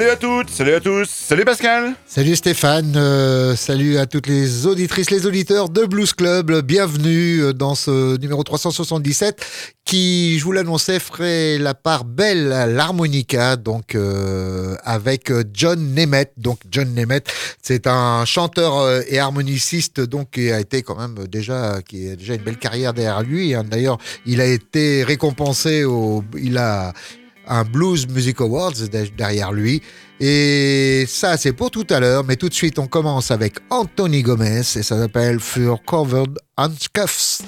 Salut à toutes, salut à tous, salut Pascal. Salut Stéphane, euh, salut à toutes les auditrices, les auditeurs de Blues Club. Bienvenue euh, dans ce numéro 377 qui, je vous l'annonçais, ferait la part belle à l'harmonica, donc euh, avec John Nemeth. Donc John Nemeth, c'est un chanteur et harmoniciste donc qui a été quand même déjà qui a déjà une belle carrière derrière lui. Hein. D'ailleurs, il a été récompensé au, il a un Blues Music Awards derrière lui. Et ça, c'est pour tout à l'heure, mais tout de suite, on commence avec Anthony Gomez et ça s'appelle Fur Covered Handcuffs.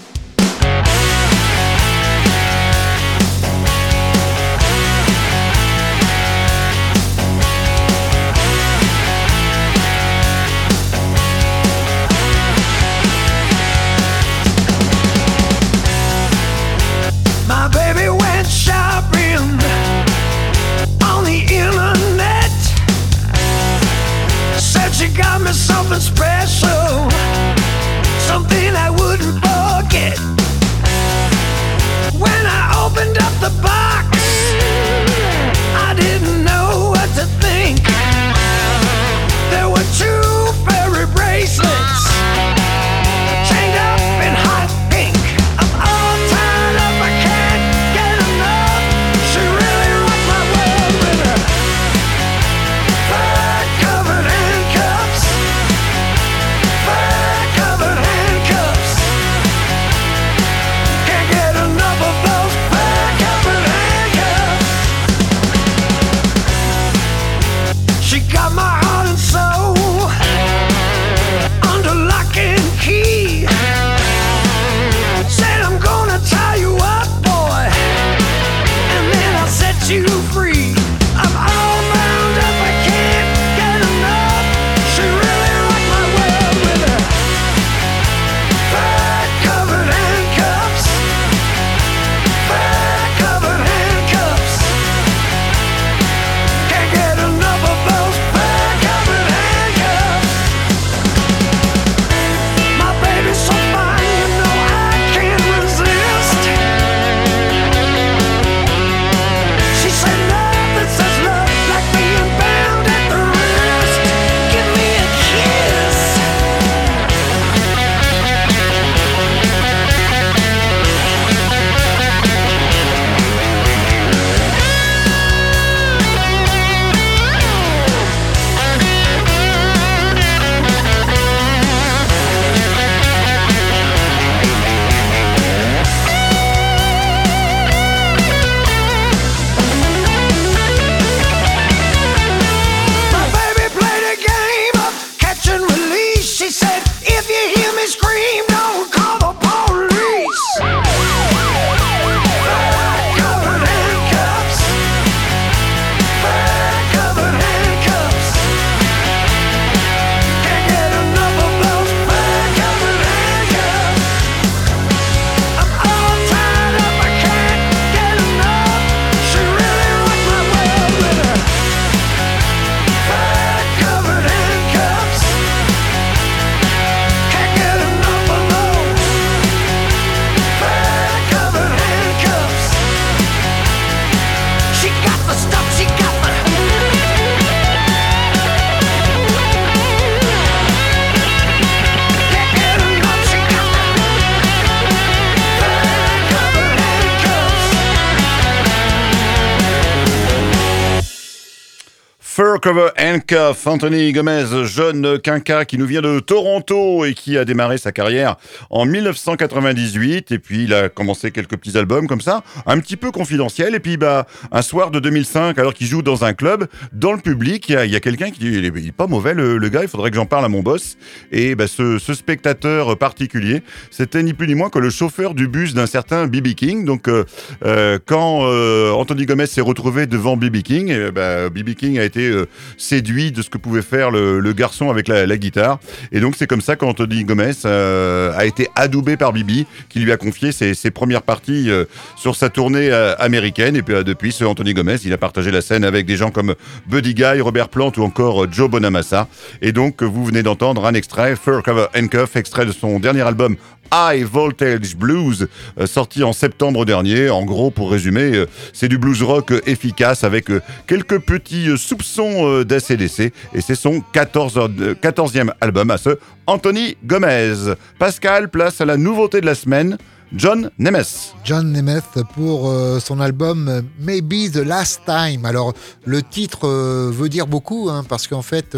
Handcuff, Anthony Gomez, jeune quinca qui nous vient de Toronto et qui a démarré sa carrière en 1998. Et puis il a commencé quelques petits albums comme ça, un petit peu confidentiel. Et puis bah un soir de 2005, alors qu'il joue dans un club, dans le public, il y a, quelqu'un qui dit il est, pas mauvais le, gars, il faudrait que j'en parle à mon boss. Et bah, ce, spectateur particulier, c'était ni plus ni moins que le chauffeur du bus d'un certain BB King. Donc euh, euh, quand euh, Anthony Gomez s'est retrouvé devant BB King, BB bah, King a été séduit de ce que pouvait faire le, garçon avec la, guitare. Et donc c'est comme ça qu'Anthony Gomez a été adoubé par Bibi, qui lui a confié ses, premières parties sur sa tournée américaine. Et puis depuis, ce Anthony Gomez, il a partagé la scène avec des gens comme Buddy Guy, Robert Plant ou encore Joe Bonamassa. Et donc vous venez d'entendre un extrait, Fur Cover Handcuff, extrait de son dernier album High Voltage Blues, euh, sorti en septembre dernier. En gros, pour résumer, euh, c'est du blues rock efficace avec euh, quelques petits soupçons Et c'est son 14, 14e album à ce Anthony Gomez. Pascal, place à la nouveauté de la semaine. John Nemeth. John Nemeth pour euh, son album euh, Maybe the Last Time. Alors le titre euh, veut dire beaucoup hein, parce qu'en fait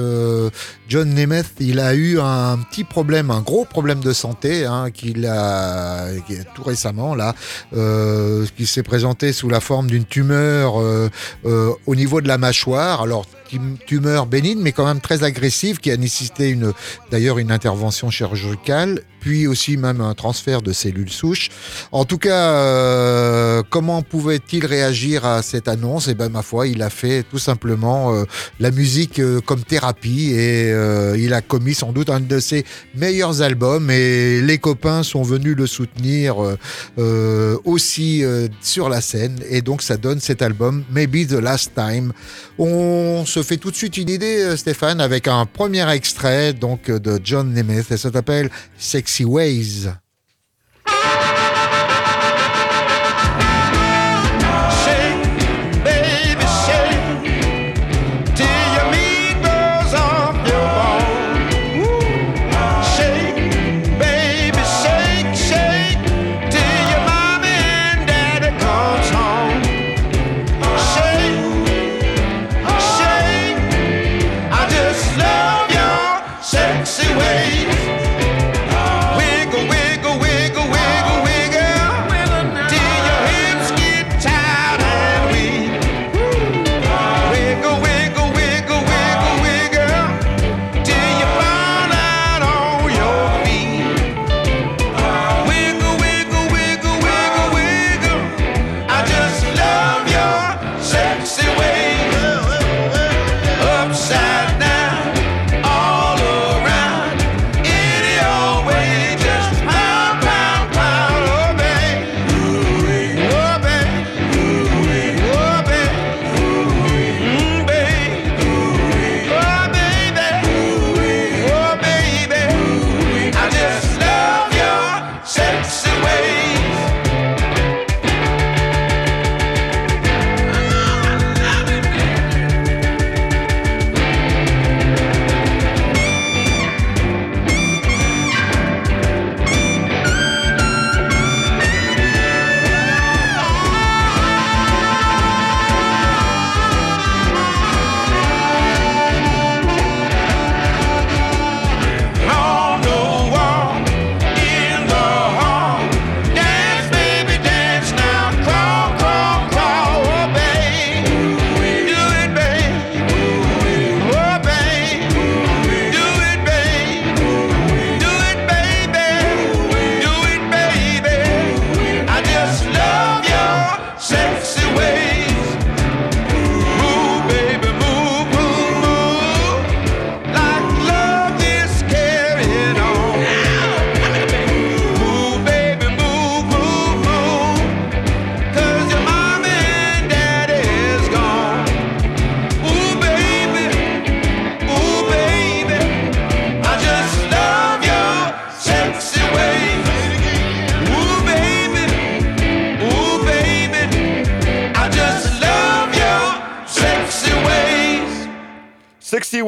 John Nemeth il a eu un petit problème, un gros problème de santé hein, qu'il a tout récemment là, qui s'est présenté sous la forme d'une tumeur au niveau de la mâchoire. Alors tumeur bénigne, mais quand même très agressive, qui a nécessité une, d'ailleurs une intervention chirurgicale, puis aussi même un transfert de cellules souches. En tout cas, euh, comment pouvait-il réagir à cette annonce? Eh ben, ma foi, il a fait tout simplement euh, la musique euh, comme thérapie et il a commis sans doute un de ses meilleurs albums et les copains sont venus le soutenir aussi sur la scène et donc ça donne cet album Maybe the Last Time. On se fait tout de suite une idée, euh, Stéphane, avec un premier extrait donc de John Nemeth et ça s'appelle Sexy Ways.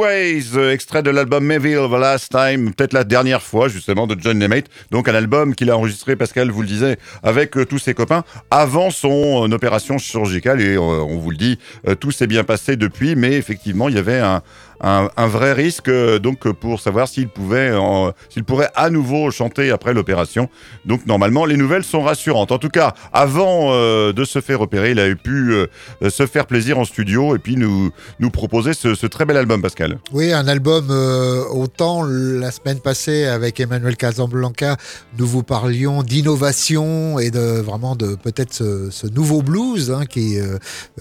Extrait de l'album Mayville The Last Time, peut-être la dernière fois justement de John Nemate. Donc un album qu'il a enregistré, Pascal vous le disait, avec euh, tous ses copains avant son euh, opération chirurgicale. Et euh, on vous le dit, tout s'est bien passé depuis, mais effectivement il y avait un, un, vrai risque donc pour savoir s'il pouvait, s'il pourrait à nouveau chanter après l'opération. Donc normalement, les nouvelles sont rassurantes. En tout cas, avant de se faire opérer, il a pu se faire plaisir en studio et puis nous nous proposer ce, très bel album. Pascal. Oui, un album euh, autant la semaine passée avec Emmanuel Casablanca, nous vous parlions d'innovation et de vraiment de peut-être ce, nouveau blues hein, qui est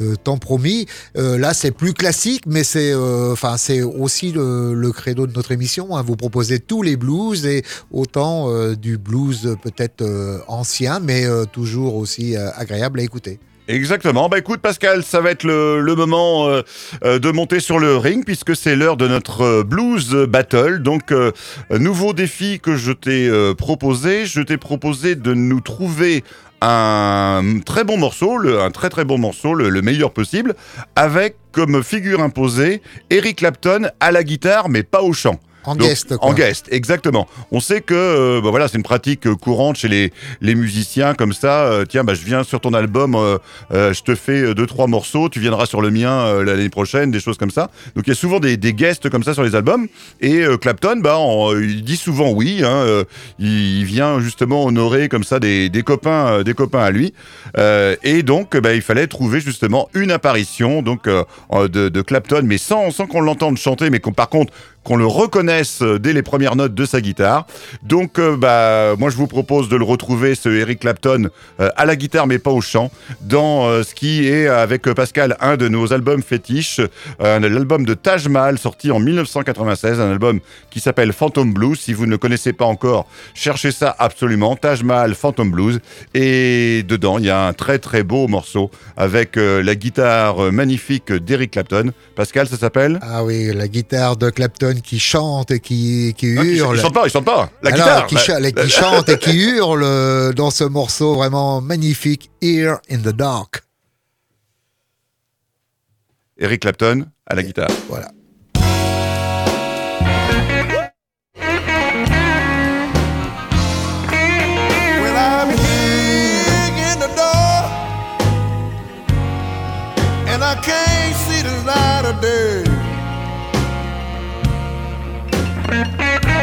euh, tant promis. là, c'est plus classique, mais c'est enfin c'est aussi le, credo de notre émission. Hein. Vous proposez tous les blues et autant du blues peut-être ancien, mais toujours aussi agréable à écouter. Exactement. Bah écoute Pascal, ça va être le, moment euh, euh, de monter sur le ring puisque c'est l'heure de notre euh, blues battle. Donc nouveau défi que je t'ai proposé, je t'ai proposé de nous trouver un très bon morceau, un très très bon morceau, le, meilleur possible, avec comme figure imposée Eric Clapton à la guitare mais pas au chant. En guest, quoi. En guest, exactement. On sait que euh, bah voilà, c'est une pratique euh, courante chez les, les musiciens comme ça. Euh, tiens, bah, je viens sur ton album, je te fais deux trois morceaux, tu viendras sur le mien l'année prochaine, des choses comme ça. Donc il y a souvent des, des guests comme ça sur les albums. Et Clapton, bah, il dit souvent oui. Hein, il, vient justement honorer comme ça des, des copains, des copains à lui. et donc, bah, il fallait trouver justement une apparition donc de, de Clapton, mais sans, sans qu'on l'entende chanter, mais qu'on par contre qu'on le reconnaisse dès les premières notes de sa guitare. Donc, euh, bah, moi, je vous propose de le retrouver, ce Eric Clapton, euh, à la guitare, mais pas au chant, dans euh, ce qui est, avec Pascal, un de nos albums fétiches, l'album de Taj Mahal, sorti en 1996, un album qui s'appelle Phantom Blues. Si vous ne le connaissez pas encore, cherchez ça absolument, Taj Mahal Phantom Blues. Et dedans, il y a un très très beau morceau avec la guitare magnifique d'Eric Clapton. Pascal, ça s'appelle? Ah oui, la guitare de Clapton qui chante et qui, qui hurle. il chante pas, il chante pas. La guitare. Qui, chante et qui hurle euh, dans ce morceau vraiment magnifique, Here in the Dark. Eric Clapton à la guitare. Voilà. I can't see the light of day. Música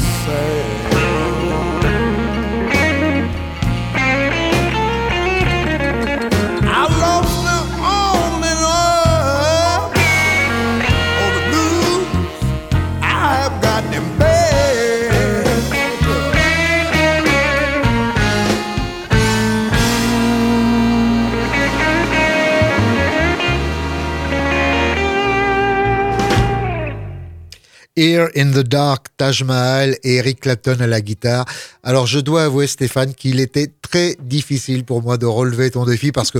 Say. In the Dark, Taj Mahal et Eric Clapton à la guitare. Alors je dois avouer Stéphane qu'il était très difficile pour moi de relever ton défi parce que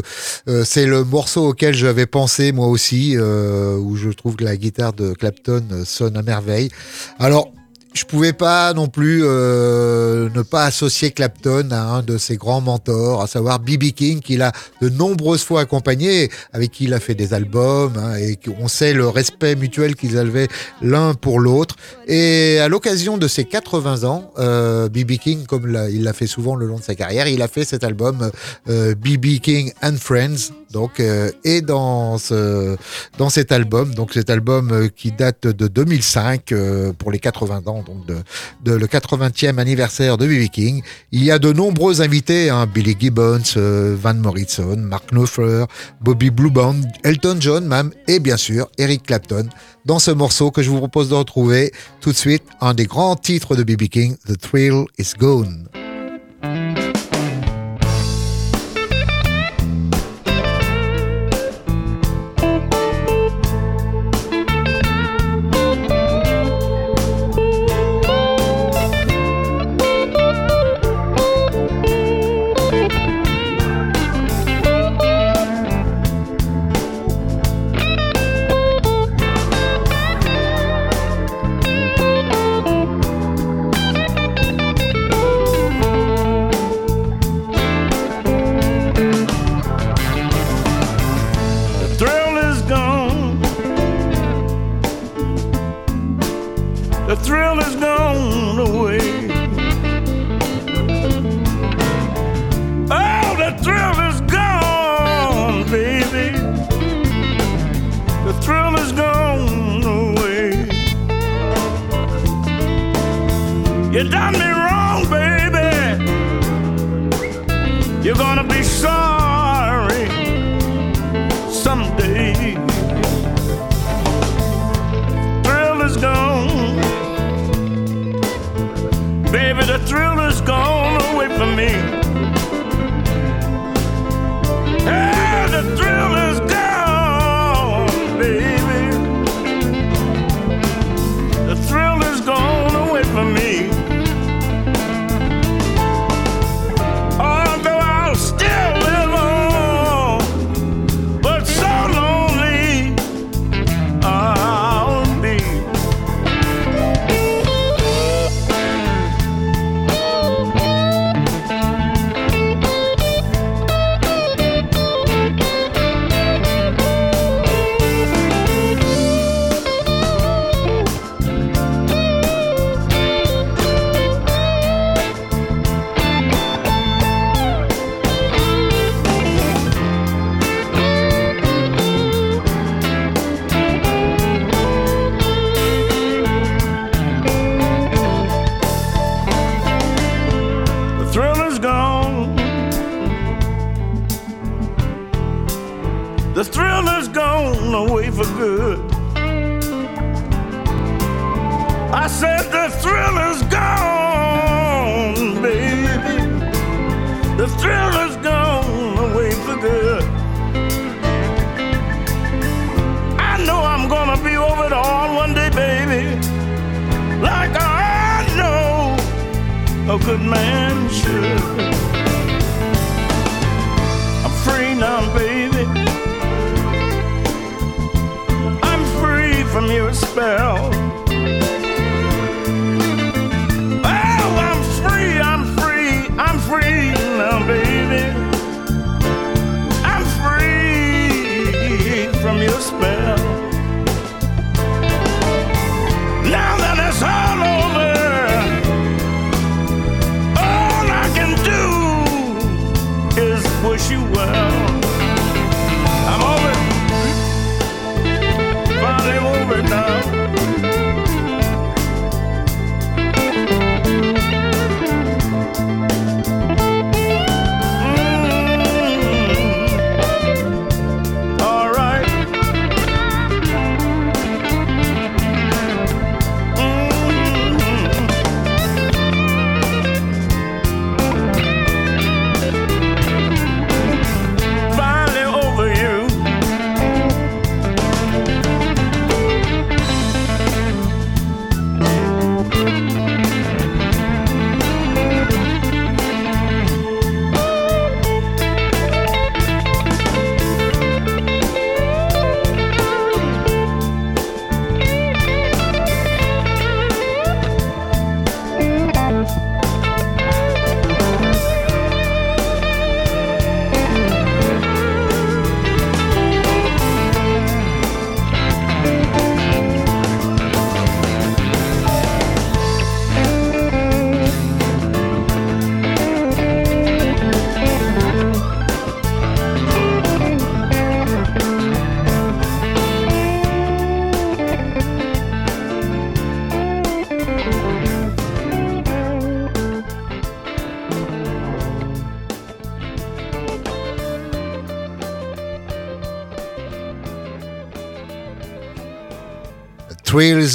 euh, c'est le morceau auquel j'avais pensé moi aussi, euh, où je trouve que la guitare de Clapton sonne à merveille. Alors je pouvais pas non plus euh, ne pas associer Clapton à un de ses grands mentors, à savoir B.B. King, qu'il a de nombreuses fois accompagné, avec qui il a fait des albums, hein, et on sait le respect mutuel qu'ils avaient l'un pour l'autre. Et à l'occasion de ses 80 ans, euh, B.B. King, comme il l'a fait souvent le long de sa carrière, il a fait cet album B.B. Euh, King and Friends, donc euh, et dans ce dans cet album donc cet album euh, qui date de 2005 euh, pour les 80 ans donc de, de le 80e anniversaire de B.B. King il y a de nombreux invités hein, Billy Gibbons Van Morrison Mark Knopfler Bobby Blueband Elton John même et bien sûr Eric Clapton dans ce morceau que je vous propose de retrouver tout de suite un des grands titres de B.B. King The Thrill Is Gone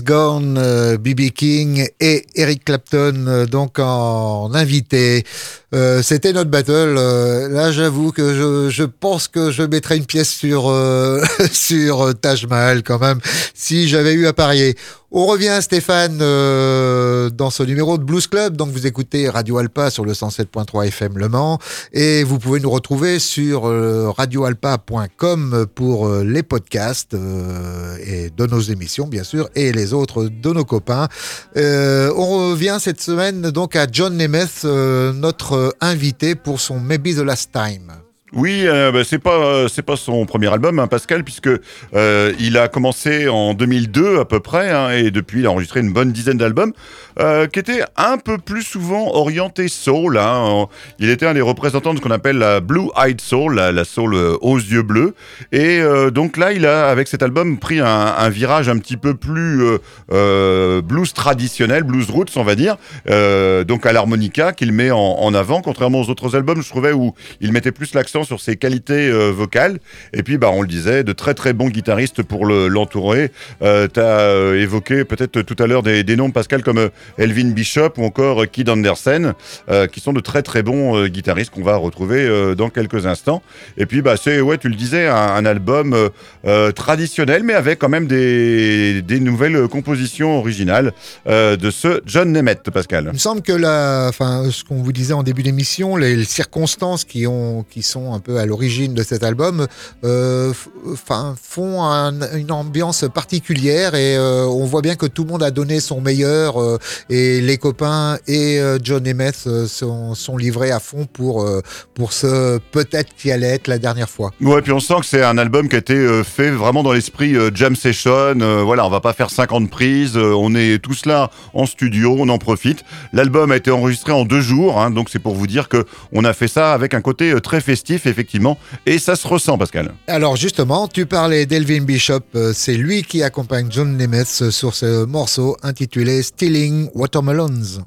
Gone, BB euh, King et Eric Clapton euh, donc en, invité. Euh, c'était notre battle. là, j'avoue que je, pense que je mettrais une pièce sur sur Taj Mahal quand même si j'avais eu à parier. On revient Stéphane euh, dans ce numéro de Blues Club. Donc vous écoutez Radio Alpa sur le 107.3 FM Le Mans et vous pouvez nous retrouver sur euh, radioalpa.com pour euh, les podcasts et de nos émissions bien sûr et les autres de nos copains. on revient cette semaine donc à John Nemeth, notre invité pour son Maybe the Last Time. Oui, euh, bah, c'est pas euh, c'est pas son premier album, hein, Pascal, puisque euh, il a commencé en 2002 à peu près, hein, et depuis il a enregistré une bonne dizaine d'albums qui étaient un peu plus souvent orientés soul. Hein, il était un des représentants de ce qu'on appelle la blue eyed soul, la, soul aux yeux bleus, et donc là il a avec cet album pris un, virage un petit peu plus blues traditionnel, blues roots on va dire, donc à l'harmonica qu'il met en, en avant, contrairement aux autres albums, je trouvais où il mettait plus l'accent sur ses qualités euh, vocales. Et puis, bah, on le disait, de très très bons guitaristes pour l'entourer. Euh, tu as euh, évoqué peut-être tout à l'heure des, noms, Pascal, comme Elvin Bishop ou encore Kid Andersen, qui sont de très très bons guitaristes qu'on va retrouver dans quelques instants. Et puis, bah, c'est, ouais, tu le disais, un, album traditionnel, mais avec quand même des, des nouvelles compositions originales de ce John Nemeth, Pascal. Il me semble que la, ce qu'on vous disait en début d'émission, les circonstances qui, ont, qui sont un peu à l'origine de cet album, euh, font une ambiance particulière et euh, on voit bien que tout le monde a donné son meilleur euh, et les copains et John sont, sont, livrés à fond pour, pour ce peut-être qui allait être la dernière fois. Ouais, puis on sent que c'est un album qui a été fait vraiment dans l'esprit jam session. voilà, on va pas faire 50 prises, on est tous là en studio, on en profite. L'album a été enregistré en deux jours, hein, donc c'est pour vous dire que on a fait ça avec un côté très festif effectivement, et ça se ressent, Pascal. Alors justement, tu parlais d'Elvin Bishop, euh, c'est lui qui accompagne John Nemeth sur ce morceau intitulé Stealing Watermelons.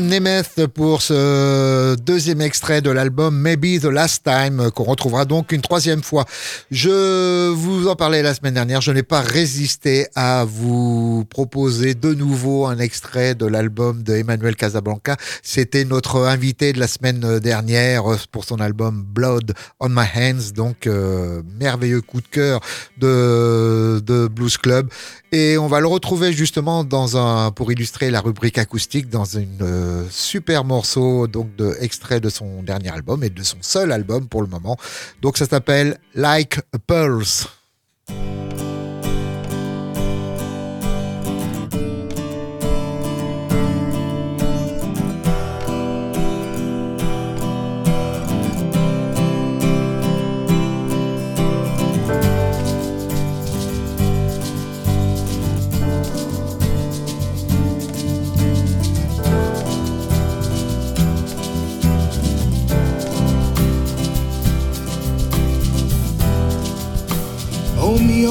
Nemeth pour ce deuxième extrait de l'album Maybe the Last Time qu'on retrouvera donc une troisième fois. Je vous en parlais la semaine dernière, je n'ai pas résisté à vous proposer de nouveau un extrait de l'album de Emmanuel Casablanca. C'était notre invité de la semaine dernière pour son album Blood on My Hands, donc euh, merveilleux coup de cœur de, de Blues Club. Et on va le retrouver justement dans un, pour illustrer la rubrique acoustique dans une euh, super morceau donc de extrait de son dernier album et de son seul album pour le moment. Donc ça s'appelle Like a Pulse.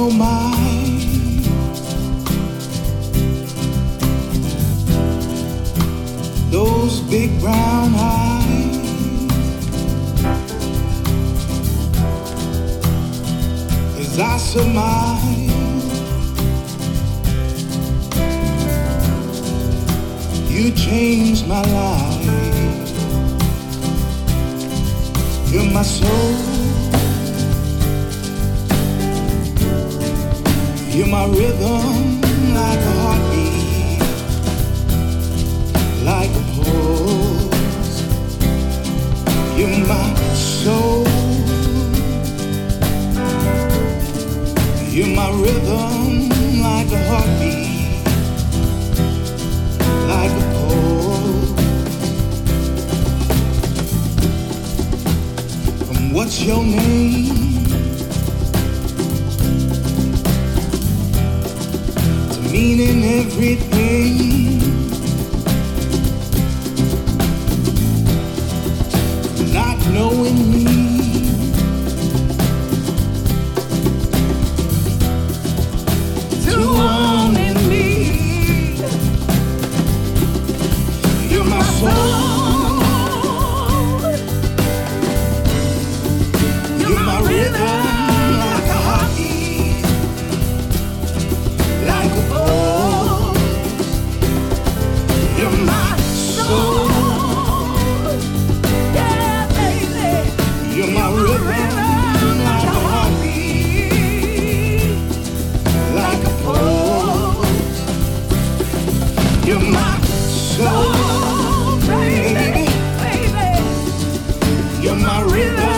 Oh my. Those big brown eyes. As I surmise, you changed my life. You're my soul. You're my rhythm like a heartbeat, like a pulse. You're my soul. You're my rhythm like a heartbeat, like a pulse. And what's your name? Meaning everything. Not knowing you.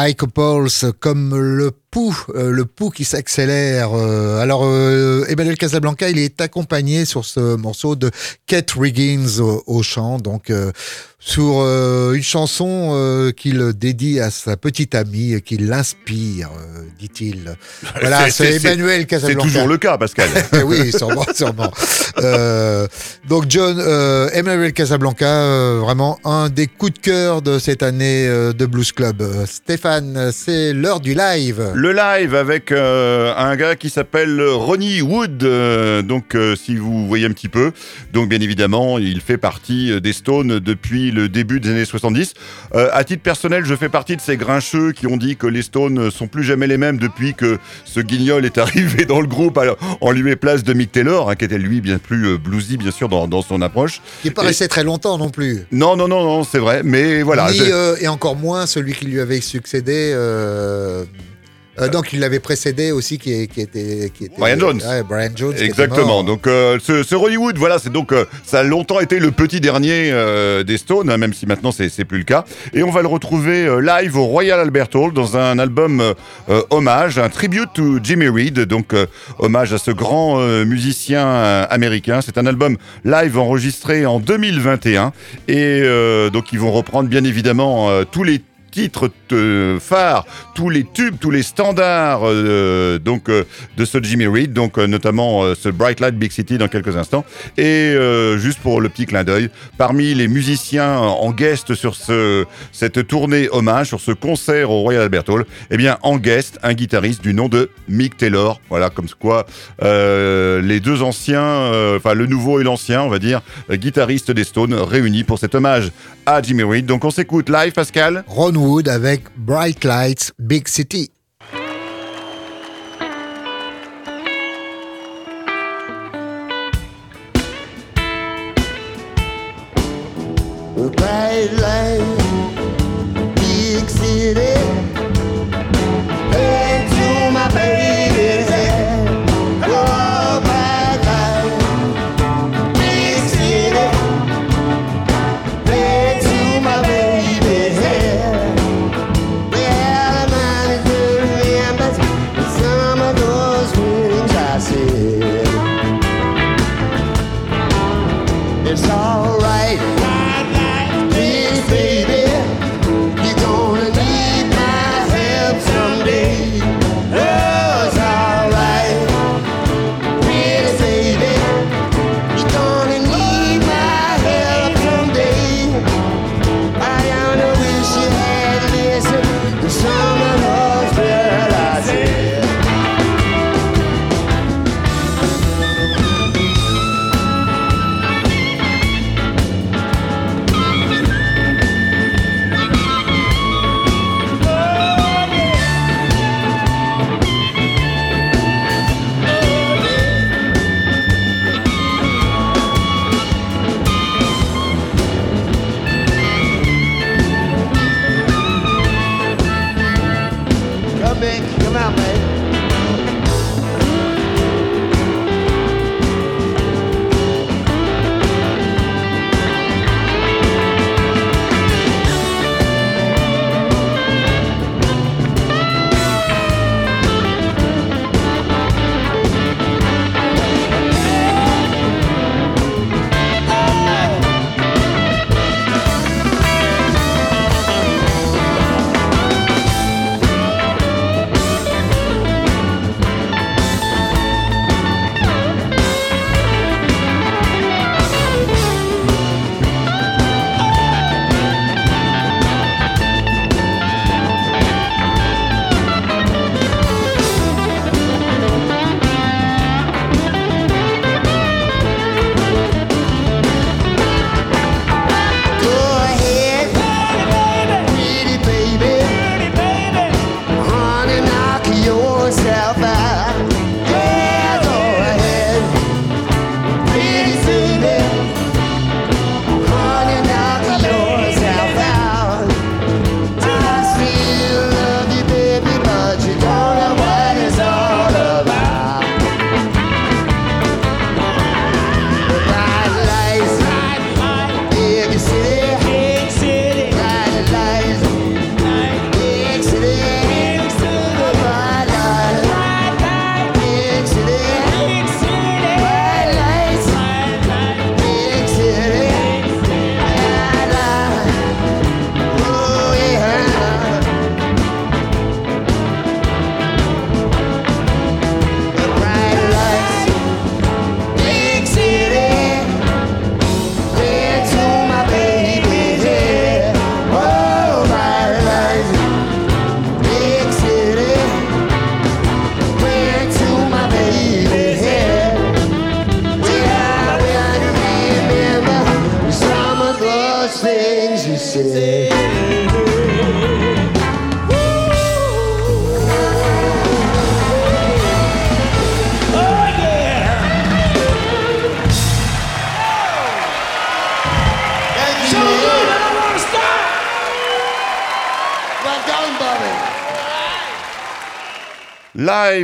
A Pulse, comme le pouls, euh, le pouls qui s'accélère. Euh, alors, euh, Emmanuel Casablanca, il est accompagné sur ce morceau de Kate Riggins au, au chant, donc euh, sur euh, une chanson euh, qu'il dédie à sa petite amie, qui l'inspire, euh, dit-il. Voilà, C'est- c'est c'est- Emmanuel C'est Casablanca. toujours le cas, Pascal. oui, sûrement, sûrement. Donc John, Emmanuel Casablanca, vraiment un des coups de cœur de cette année de Blues Club. Stéphane, c'est l'heure du live. Le live avec un gars qui s'appelle Ronnie Wood. donc, si vous voyez un petit peu, donc bien évidemment, il fait partie des Stones depuis le début des années 70. Euh, à titre personnel, je fais partie de ces grincheux qui ont dit que les Stones sont plus jamais les mêmes depuis que ce guignol est arrivé dans le groupe alors, en lieu et place de Mick Taylor, hein, qui était lui bien plus euh, bluesy, bien sûr, dans, dans son approche. Qui pas resté très longtemps non plus. Non, non, non, non, c'est vrai, mais voilà. Ni, euh, et encore moins celui qui lui avait succédé. Euh, donc il l'avait précédé aussi qui, qui était qui était Brian Jones. Ouais, Brian Jones. Exactement. Donc euh, ce, ce Hollywood, voilà, c'est donc euh, ça a longtemps été le petit dernier des Stones, hein, même si maintenant c'est plus le cas. Et on va le retrouver live au Royal Albert Hall dans un album hommage, un tribute to Jimmy Reed, donc hommage à ce grand musicien américain. C'est un album live enregistré en 2021 et donc ils vont reprendre bien évidemment tous les titres phares, tous les tubes, tous les standards euh, donc euh, de ce Jimmy Reed, donc euh, notamment ce Bright Light Big City dans quelques instants. Et juste pour le petit clin d'œil, parmi les musiciens en guest sur ce, cette tournée hommage, sur ce concert au Royal Albert Hall, eh bien en guest un guitariste du nom de Mick Taylor. Voilà comme quoi les deux anciens, enfin le nouveau et l'ancien, on va dire, guitaristes des Stones réunis pour cet hommage à Jimmy Reed. Donc on s'écoute live, Pascal. Ron Wood avec Bright Lights Big City. it's all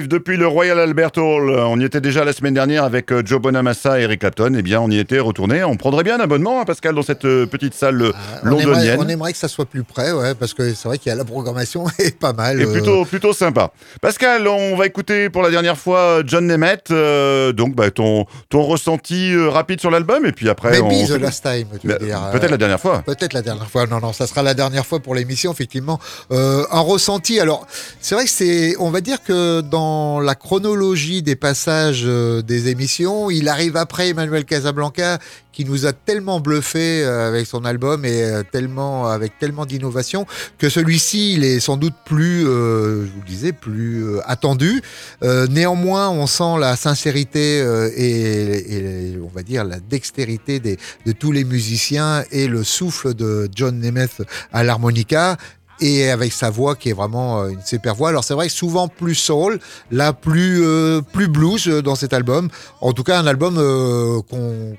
Depuis le Royal Albert Hall. On y était déjà la semaine dernière avec euh, Joe Bonamassa et Eric Clapton. Eh bien, on y était retourné. On prendrait bien un abonnement, hein, Pascal, dans cette euh, petite salle euh, On aimerait, londonienne. on aimerait que ça soit plus près, ouais, parce que c'est vrai qu'il y a la programmation est pas mal. Et euh, plutôt, plutôt sympa. Pascal, on va écouter pour la dernière fois John Nemeth. euh, donc, bah, ton, ton ressenti euh, rapide sur l'album. Et puis après, on. Maybe the last time, Bah. Peut-être euh, la dernière fois. Peut-être la dernière fois. Non, non, ça sera la dernière fois pour l'émission, effectivement. Euh, un ressenti. Alors, c'est vrai que c'est, on va dire que dans la chronologie des passages euh, des émissions, il arrive après Emmanuel Casablanca, qui nous a tellement bluffé euh, avec son album et euh, tellement, avec tellement d'innovation, que celui-ci, il est sans doute plus, je vous disais, plus attendu. Néanmoins, on sent la sincérité et, et, on va dire la dextérité des, de tous les musiciens et le souffle de John Nemeth à l'harmonica et avec sa voix qui est vraiment euh, une super voix. Alors c'est vrai que souvent plus soul, là plus euh, plus blues euh, dans cet album. En tout cas un album euh, qu'on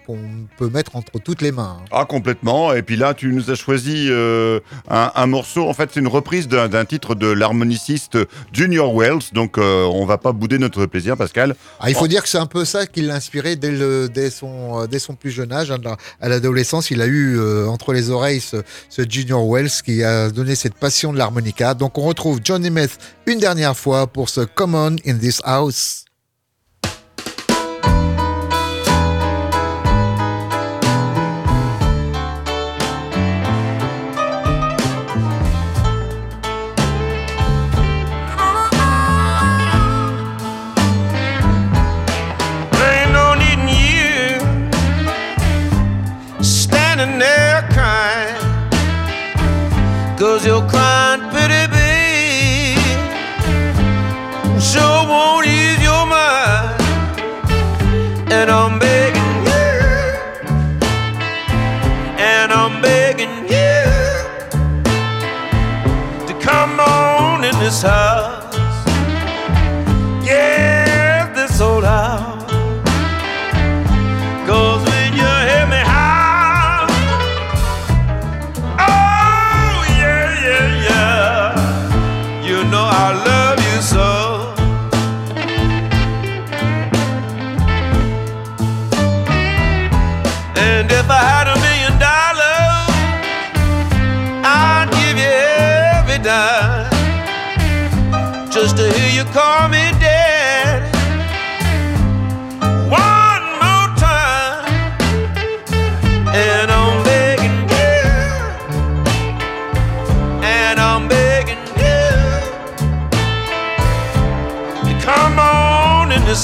peut mettre entre toutes les mains. hein. Ah, complètement. Et puis là, tu nous as choisi euh, un, un morceau. En fait, c'est une reprise d'un titre de l'harmoniciste Junior Wells. Donc, on va pas bouder notre plaisir, Pascal. Ah, il faut dire que c'est un peu ça qui l'a inspiré dès, le, dès, son, dès son plus jeune âge. hein, à l'adolescence, il a eu entre les oreilles ce, ce Junior Wells qui a donné cette de l'harmonica. Donc on retrouve John Nemeth une dernière fois pour ce Common in this house. Cause you're crying pretty big. Sure won't ease your mind. And I'm begging you. And I'm begging you to come on in this house.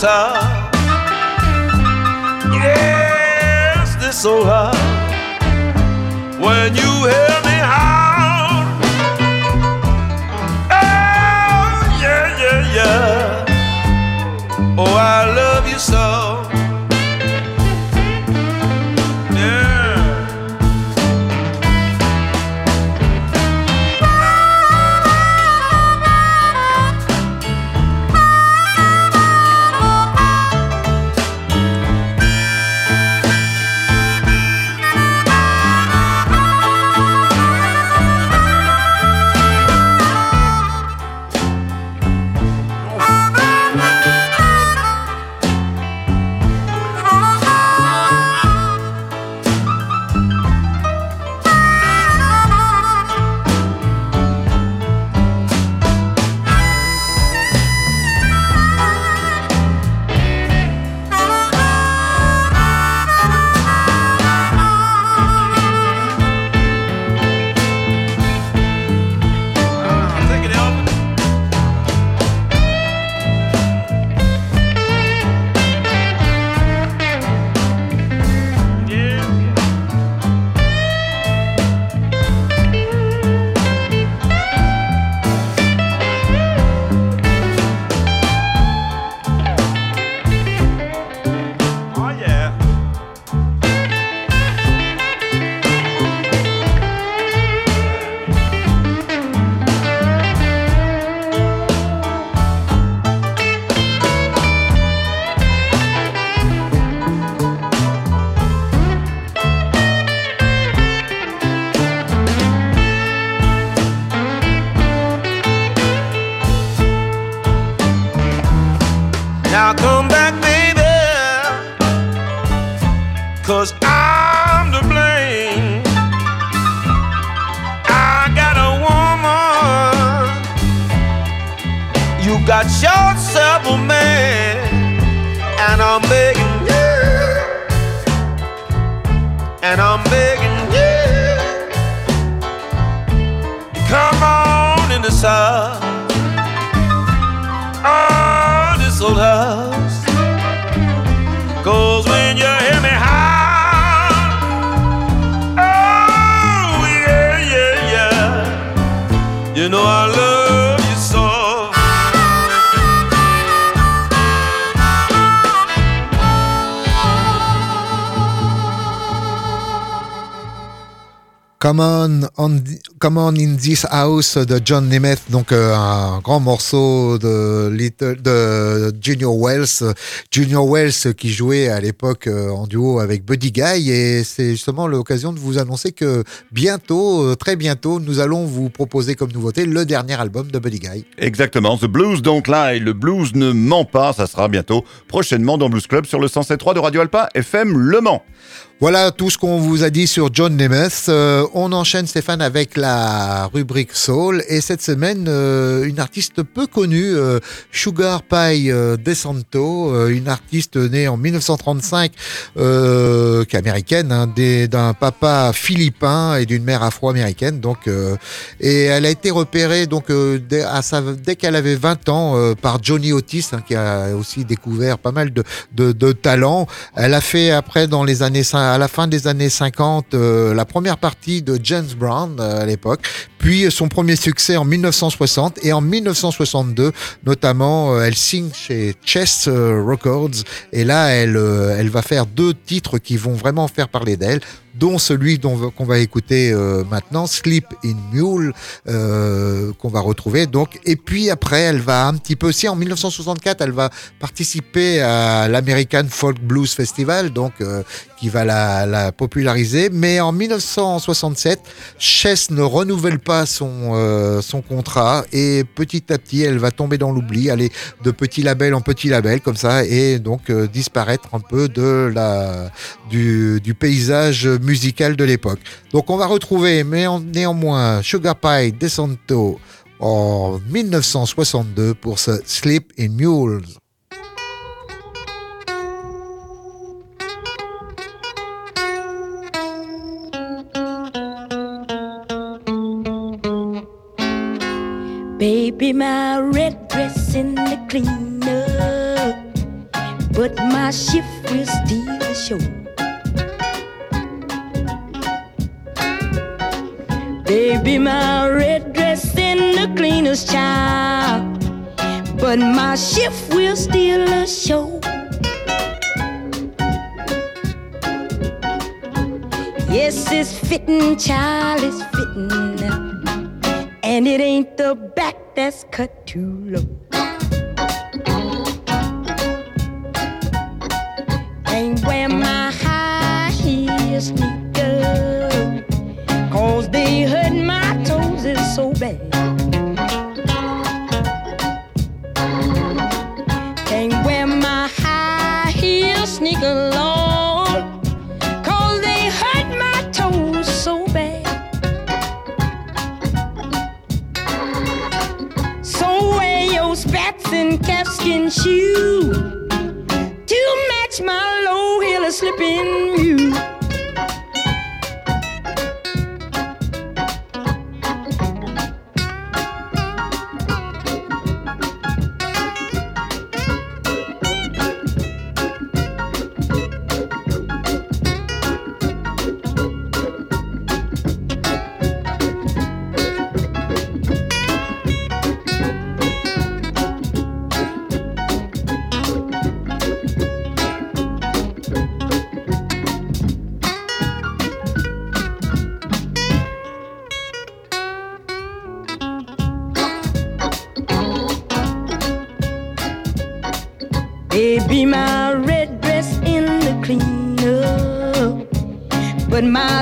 House. Yes, this old house. When you hear me howl. Oh, yeah, yeah, yeah. Oh, I love you so. Nestled Come on, on- Come on in this house de John Nemeth, donc euh, un grand morceau de, Little, de Junior Wells. Junior Wells qui jouait à l'époque euh, en duo avec Buddy Guy et c'est justement l'occasion de vous annoncer que bientôt, euh, très bientôt, nous allons vous proposer comme nouveauté le dernier album de Buddy Guy. Exactement, The Blues Don't Lie, le blues ne ment pas, ça sera bientôt, prochainement dans Blues Club sur le 107.3 de Radio Alpa FM Le Mans. Voilà tout ce qu'on vous a dit sur John Nemeth. Euh, on enchaîne Stéphane avec la rubrique Soul et cette semaine euh, une artiste peu connue, euh, Sugar Pie DeSanto, euh, une artiste née en 1935, euh, qui est américaine, hein, d'un papa philippin et d'une mère afro-américaine. Et elle a été repérée donc dès, qu'elle avait 20 ans par Johnny Otis, hein, qui a aussi découvert pas mal de, de, de talents. Elle a fait après dans les années à la fin des années 50 euh, la première partie de James Brown euh, à l'époque, puis son premier succès en 1960 et en 1962 notamment euh, elle signe chez Chess Records et là elle elle va faire deux titres qui vont vraiment faire parler d'elle dont celui dont qu'on va écouter euh, maintenant, Sleep in Mule, euh, qu'on va retrouver. Donc, et puis après, elle va un petit peu aussi en 1964, elle va participer à l'American Folk Blues Festival, donc euh, qui va la, la populariser. Mais en 1967, Chess ne renouvelle pas son euh, son contrat et petit à petit, elle va tomber dans l'oubli, aller de petit label en petit label comme ça et donc euh, disparaître un peu de la du, du paysage musical de l'époque. Donc on va retrouver néanmoins Sugar Pie DeSanto en 1962 pour ce Sleep in Mules. Baby, my red dress in the cleaner, but my shift will still show. Baby, my red dress in the cleaner's child, but my shift will still show. Yes, it's fitting, child, it's fitting. And it ain't the back that's cut too low. Can't wear my high heel sneakers, cause they hurt my toes is so bad. Can't wear my high heel sneaker long, cause they hurt my toes so bad. So wear your spats and calfskin shoe to match my low heel slipping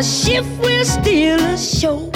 but my shift will still show.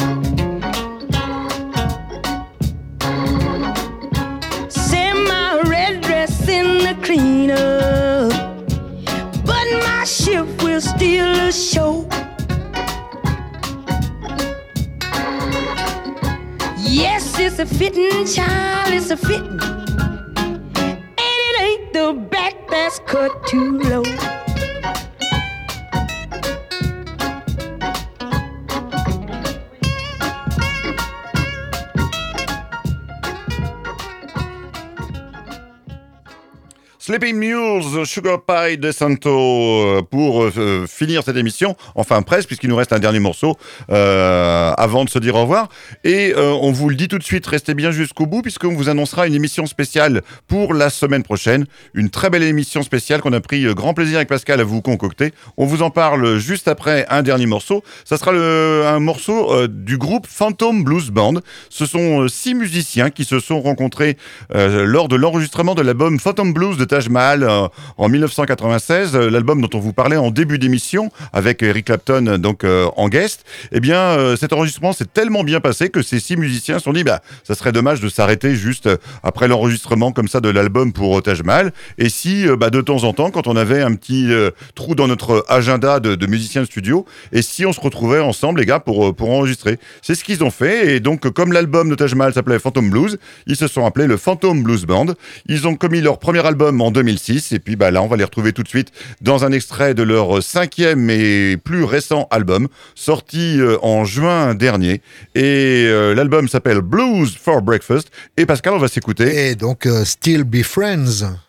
Sugar Pie de Santo, euh, pour euh, finir cette émission, enfin presque, puisqu'il nous reste un dernier morceau euh, avant de se dire au revoir. Et euh, on vous le dit tout de suite, restez bien jusqu'au bout, puisqu'on vous annoncera une émission spéciale pour la semaine prochaine. Une très belle émission spéciale qu'on a pris euh, grand plaisir avec Pascal à vous concocter. On vous en parle juste après un dernier morceau. Ça sera un morceau euh, du groupe Phantom Blues Band. Ce sont euh, six musiciens qui se sont rencontrés euh, lors de l'enregistrement de l'album Phantom Blues de Taj Mahal euh, en 1996, euh, l'album dont on vous parlait en début d'émission avec Eric Clapton euh, donc euh, en guest. Eh bien, euh, cet enregistrement s'est tellement bien passé que ces six musiciens se sont dit, bah, ça serait dommage de s'arrêter juste euh, après l'enregistrement comme ça de l'album pour euh, Taj Mahal. Et si, euh, bah, de temps en temps, quand on avait un petit euh, trou dans notre agenda de, musiciens de studio, et si on se retrouvait ensemble, les gars, pour, euh, pour enregistrer. C'est ce qu'ils ont fait. Et donc, euh, comme l'album de Taj Mahal s'appelait Phantom Blues, ils se sont appelés le Phantom Blues Band. Ils ont commis leur premier album en 2006. Et puis, bah, là, on va les retrouver tout de suite dans un extrait de leur cinquième et plus récent album, sorti euh, en juin dernier. Et euh, l'album s'appelle Blues for Breakfast. Et Pascal, on va s'écouter. Et donc, euh, Still Be Friends.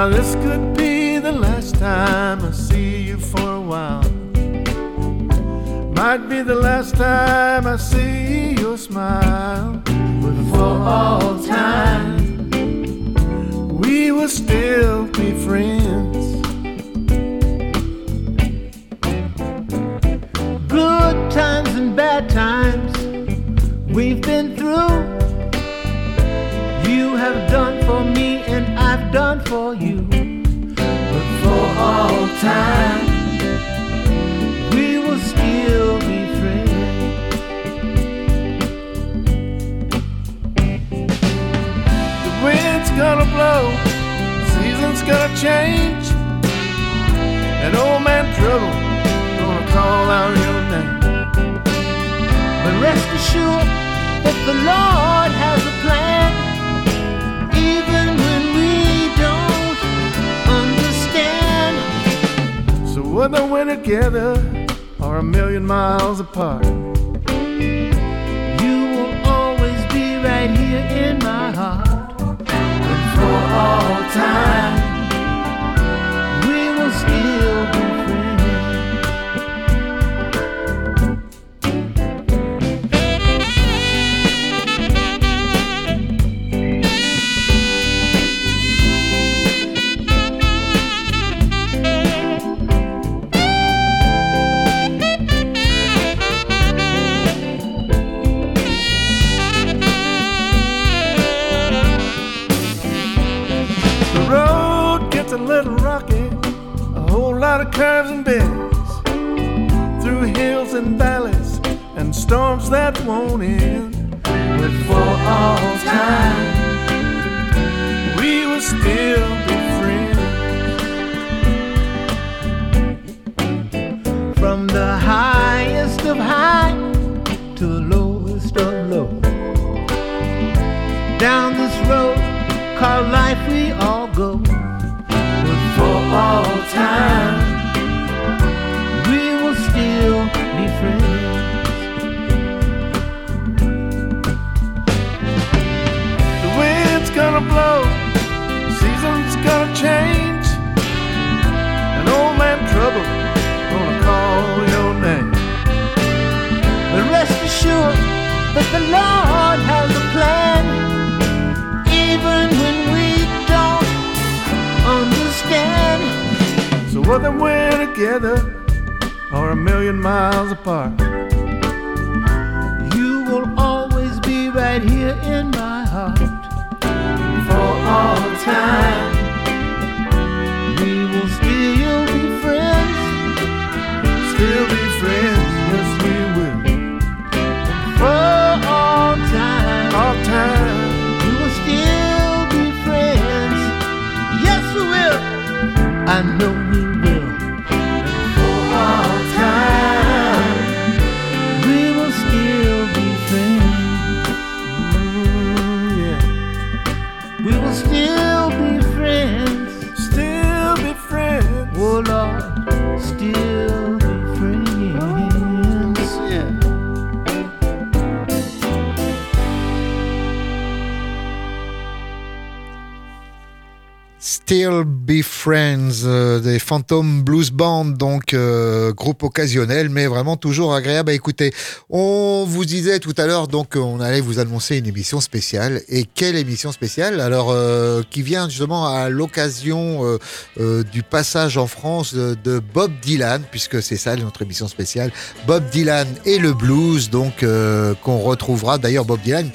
Now, this could be the last time I see you for a while. Might be the last time I see your smile. But for all time, we will still be friends. Good times and bad times we've been through. You have done for me and Done for you. But for all time, we will still be friends. The wind's gonna blow, seasons gonna change. And old man trouble gonna call out your name. But rest assured that the Lord whether we're together or a million miles apart, You will always be right here in my heart. And for all time, lot of curves and bends, through hills and valleys and storms that won't end. But for all time, we will still Whether we're together or a million miles apart, You will always be right here in my heart. For all time, we will still be friends. Still be friends, yes we will. For all time, All time, we will still be friends. Yes, we will. I know Still Be Friends euh, des Phantom Blues Band, donc euh, groupe occasionnel, mais vraiment toujours agréable à écouter. On vous disait tout à l'heure, donc on allait vous annoncer une émission spéciale. Et quelle émission spéciale? Alors, euh, qui vient justement à l'occasion du passage en France de, Bob Dylan, puisque c'est ça notre émission spéciale. Bob Dylan et le blues, donc qu'on retrouvera. D'ailleurs, Bob Dylan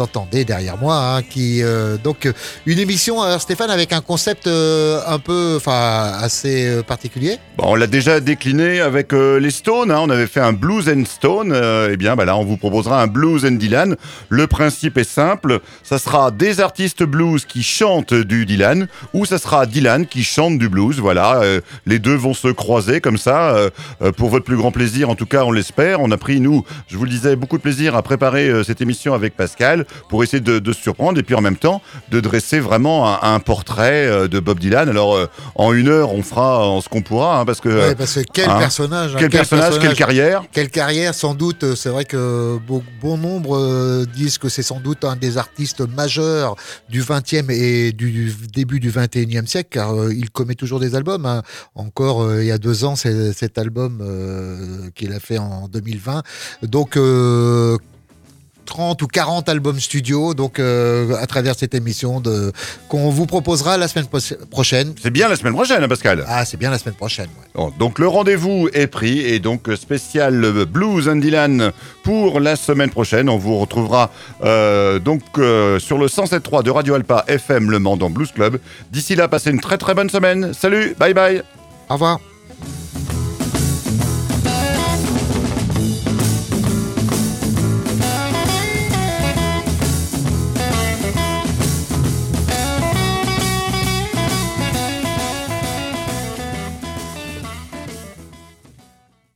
entendez derrière moi, hein, qui euh, donc euh, une émission, alors Stéphane, avec un concept euh, un peu, enfin assez euh, particulier. Bon, on l'a déjà décliné avec euh, les Stones. hein. On avait fait un Blues and Stone. Euh, eh bien, bah là, on vous proposera un Blues and Dylan. Le principe est simple. Ça sera des artistes blues qui chantent du Dylan ou ça sera Dylan qui chante du blues. Voilà, euh, les deux vont se croiser comme ça euh, euh, pour votre plus grand plaisir. En tout cas, on l'espère. On a pris nous, je vous le disais, beaucoup de plaisir à préparer euh, cette émission avec Pascal pour essayer de, de se surprendre et puis en même temps de dresser vraiment un, un portrait euh, de Bob Dylan. Alors, euh, en une heure, on fera en ce qu'on pourra, hein, parce que Ouais, parce que quel hein, personnage, hein, quel, personnage, quelle carrière. Quelle carrière, sans doute. euh, C'est vrai que bon, bon nombre euh, disent que c'est sans doute un des artistes majeurs du 20e et du début du 21e siècle, car euh, il commet toujours des albums. hein. Encore euh, il y a deux ans, c'est cet album euh, qu'il a fait en 2020. Donc, euh, 30 ou 40 albums studio, donc euh, à travers cette émission de qu'on vous proposera la semaine pro- prochaine. C'est bien la semaine prochaine, hein, Pascal. Ah, c'est bien la semaine prochaine. ouais. Bon, donc le rendez-vous est pris et donc euh, spécial euh, Blues and Dylan pour la semaine prochaine. On vous retrouvera euh, donc euh, sur le 107.3 de Radio Alpa FM Le Mans dans Blues Club. D'ici là, passez une très très bonne semaine. Salut, bye bye. Au revoir.